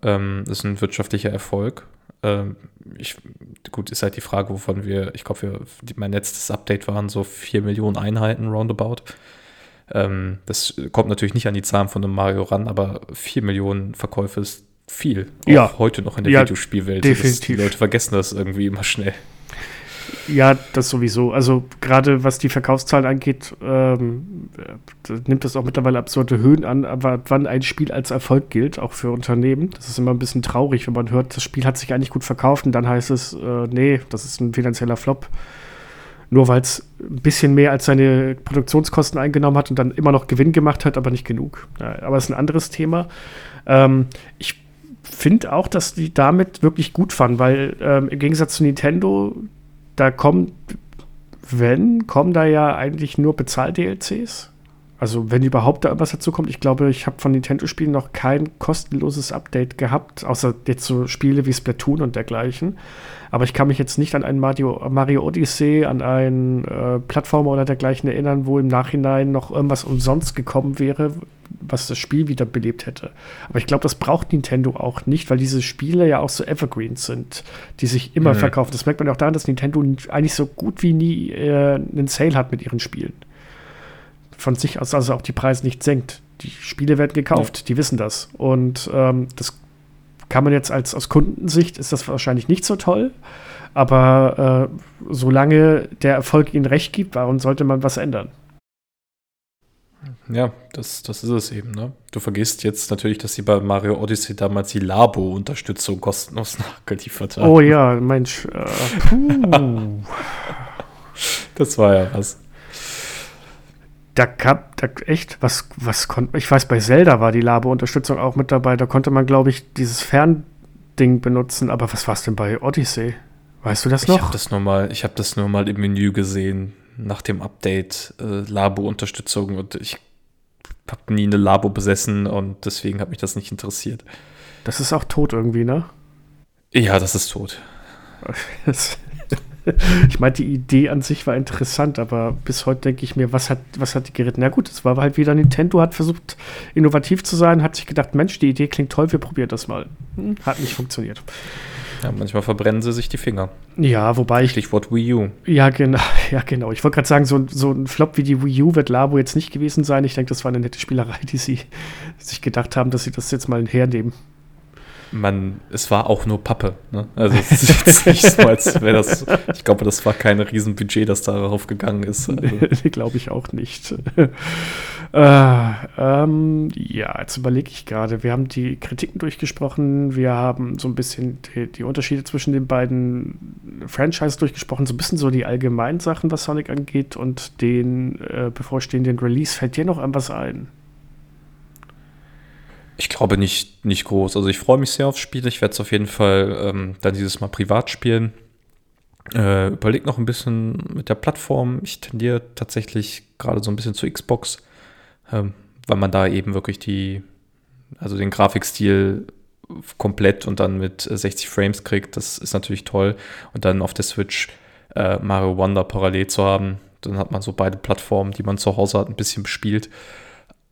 Ähm, ist ein wirtschaftlicher Erfolg. Ähm, ich, gut, ist halt die Frage, wovon wir, ich glaube, mein letztes Update waren so 4 Millionen Einheiten roundabout. Ähm, das kommt natürlich nicht an die Zahlen von einem Mario ran, aber 4 Millionen Verkäufe ist viel. ja. heute noch in der ja, Videospielwelt. Definitiv. Das, die Leute vergessen das irgendwie immer schnell. Ja, das sowieso. Also gerade was die Verkaufszahlen angeht, ähm, nimmt das auch mittlerweile absurde Höhen an, aber wann ein Spiel als Erfolg gilt, auch für Unternehmen, das ist immer ein bisschen traurig, wenn man hört, das Spiel hat sich eigentlich gut verkauft und dann heißt es, äh, nee, das ist ein finanzieller Flop. Nur weil es ein bisschen mehr als seine Produktionskosten eingenommen hat und dann immer noch Gewinn gemacht hat, aber nicht genug. Ja, aber es ist ein anderes Thema. Ähm, ich finde auch, dass die damit wirklich gut fanden, weil ähm, im Gegensatz zu Nintendo, da kommen, wenn, kommen da ja eigentlich nur Bezahl-DLCs. Also wenn überhaupt da irgendwas dazu kommt. Ich glaube, ich habe von Nintendo-Spielen noch kein kostenloses Update gehabt, außer jetzt so Spiele wie Splatoon und dergleichen. Aber ich kann mich jetzt nicht an einen Mario, Mario Odyssey, an einen äh, Plattformer oder dergleichen erinnern, wo im Nachhinein noch irgendwas umsonst gekommen wäre, was das Spiel wieder belebt hätte. Aber ich glaube, das braucht Nintendo auch nicht, weil diese Spiele ja auch so Evergreens sind, die sich immer mhm. verkaufen. Das merkt man auch daran, dass Nintendo eigentlich so gut wie nie äh, einen Sale hat mit ihren Spielen. Von sich aus also auch die Preise nicht senkt. Die Spiele werden gekauft, ja. die wissen das. Und ähm, das kann man jetzt als aus Kundensicht ist das wahrscheinlich nicht so toll. Aber äh, solange der Erfolg ihnen recht gibt, warum sollte man was ändern? Ja, das, das ist es eben. Ne? Du vergisst jetzt natürlich, dass sie bei Mario Odyssey damals die Labo-Unterstützung kostenlos nachgeliefert haben. Oh ja, Mensch. Äh, das war ja was. Da gab da echt, was, was konnte, ich weiß, bei Zelda war die Labo-Unterstützung auch mit dabei. Da konnte man, glaube ich, dieses Fernding benutzen. Aber was war es denn bei Odyssey? Weißt du das noch? Ich habe das nur mal, ich habe das nur mal im Menü gesehen nach dem Update äh, Labo-Unterstützung und ich habe nie eine Labo besessen und deswegen hat mich das nicht interessiert. Das ist auch tot irgendwie, ne? Ja, das ist tot. ich meine, die Idee an sich war interessant, aber bis heute denke ich mir, was hat, was hat die geritten? Na gut, es war halt wieder Nintendo, hat versucht, innovativ zu sein, hat sich gedacht, Mensch, die Idee klingt toll, wir probieren das mal. Hm, hat nicht funktioniert. Ja, manchmal verbrennen sie sich die Finger. Ja, wobei ich. Stichwort Wii U. Ja, genau. Ja, genau. Ich wollte gerade sagen, so, so ein Flop wie die Wii U wird Labo jetzt nicht gewesen sein. Ich denke, das war eine nette Spielerei, die sie sich gedacht haben, dass sie das jetzt mal hernehmen man, es war auch nur Pappe. Ne? Also es ist jetzt nicht so, als wäre das, ich glaube, das war kein Riesenbudget, das darauf gegangen ist. Also. Nee, glaube ich auch nicht. äh, ähm, ja, jetzt überlege ich gerade, wir haben die Kritiken durchgesprochen, wir haben so ein bisschen die, die Unterschiede zwischen den beiden Franchises durchgesprochen, so ein bisschen so die allgemeinen Sachen, was Sonic angeht und den äh, bevorstehenden Release. Fällt dir noch an was ein? Ich glaube nicht, nicht groß. Also ich freue mich sehr aufs Spiel. Ich werde es auf jeden Fall ähm, dann dieses Mal privat spielen. Äh, überleg noch ein bisschen mit der Plattform. Ich tendiere tatsächlich gerade so ein bisschen zu Xbox, ähm, weil man da eben wirklich die, also den Grafikstil komplett und dann mit 60 Frames kriegt. Das ist natürlich toll. Und dann auf der Switch äh, Mario Wonder parallel zu haben, dann hat man so beide Plattformen, die man zu Hause hat, ein bisschen bespielt.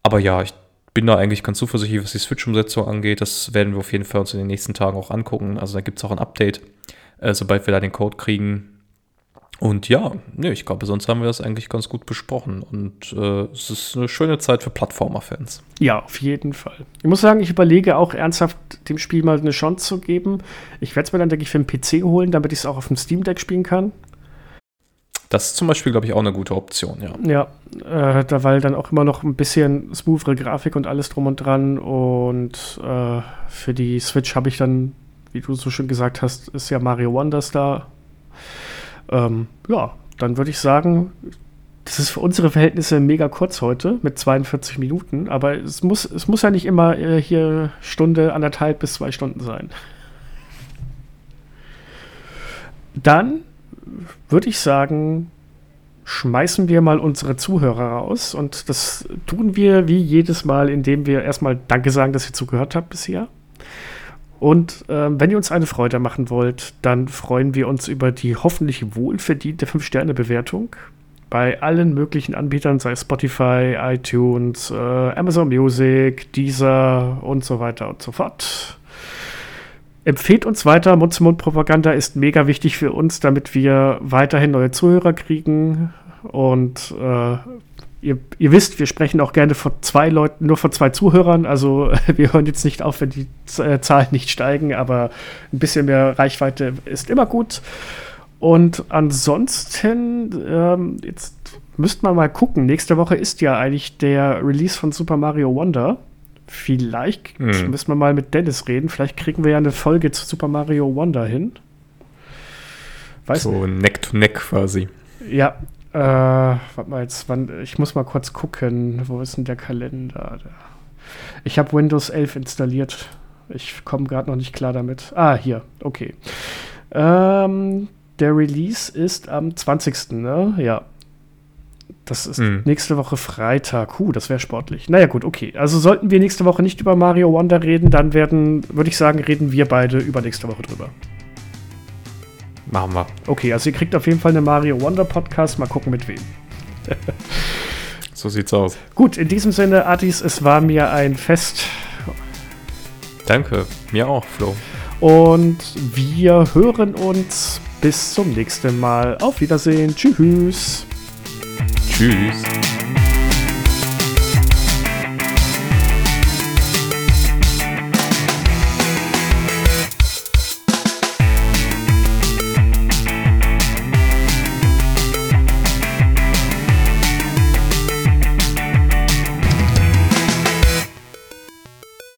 Aber ja, ich bin da eigentlich ganz zuversichtlich, was die Switch-Umsetzung angeht. Das werden wir auf jeden Fall uns in den nächsten Tagen auch angucken. Also da gibt es auch ein Update, äh, sobald wir da den Code kriegen. Und ja, nee, ich glaube, sonst haben wir das eigentlich ganz gut besprochen. Und äh, es ist eine schöne Zeit für Plattformer-Fans. Ja, auf jeden Fall. Ich muss sagen, ich überlege auch ernsthaft, dem Spiel mal eine Chance zu geben. Ich werde es mir dann, denke ich, für den PC holen, damit ich es auch auf dem Steam Deck spielen kann. Das ist zum Beispiel, glaube ich, auch eine gute Option, ja. Ja, äh, da weil dann auch immer noch ein bisschen smoothere Grafik und alles drum und dran. Und äh, für die Switch habe ich dann, wie du so schön gesagt hast, ist ja Mario Wonders da. Ähm, ja, dann würde ich sagen, das ist für unsere Verhältnisse mega kurz heute mit 42 Minuten, aber es muss, es muss ja nicht immer äh, hier Stunde, anderthalb bis zwei Stunden sein. Dann würde ich sagen, schmeißen wir mal unsere Zuhörer raus. Und das tun wir wie jedes Mal, indem wir erstmal Danke sagen, dass ihr zugehört habt bisher. Und äh, wenn ihr uns eine Freude machen wollt, dann freuen wir uns über die hoffentlich wohlverdiente 5-Sterne-Bewertung bei allen möglichen Anbietern, sei es Spotify, iTunes, äh, Amazon Music, Deezer und so weiter und so fort. Empfehlt uns weiter. Mund-zu-Mund-Propaganda ist mega wichtig für uns, damit wir weiterhin neue Zuhörer kriegen. Und äh, ihr, ihr, wisst, wir sprechen auch gerne von zwei Leuten, nur von zwei Zuhörern. Also wir hören jetzt nicht auf, wenn die äh, Zahlen nicht steigen, aber ein bisschen mehr Reichweite ist immer gut. Und ansonsten, ähm, jetzt müsste man mal gucken. Nächste Woche ist ja eigentlich der Release von Super Mario Wonder. Vielleicht hm. müssen wir mal mit Dennis reden. Vielleicht kriegen wir ja eine Folge zu Super Mario Wonder hin. Weiß so Neck to Neck quasi. Ja. Äh, warte mal jetzt, wann, ich muss mal kurz gucken. Wo ist denn der Kalender? Ich habe Windows 11 installiert. Ich komme gerade noch nicht klar damit. Ah, hier. Okay. Ähm, der Release ist am 20. Ne? Ja. Das ist hm. nächste Woche Freitag. Huh, das wäre sportlich. Naja, gut, okay. Also sollten wir nächste Woche nicht über Mario Wonder reden, dann werden, würde ich sagen, reden wir beide über nächste Woche drüber. Machen wir. Okay, also ihr kriegt auf jeden Fall eine Mario Wonder Podcast. Mal gucken, mit wem. so sieht's aus. Gut, in diesem Sinne, Artis, es war mir ein Fest. Danke, mir auch, Flo. Und wir hören uns bis zum nächsten Mal. Auf Wiedersehen. Tschüss. Tschüss.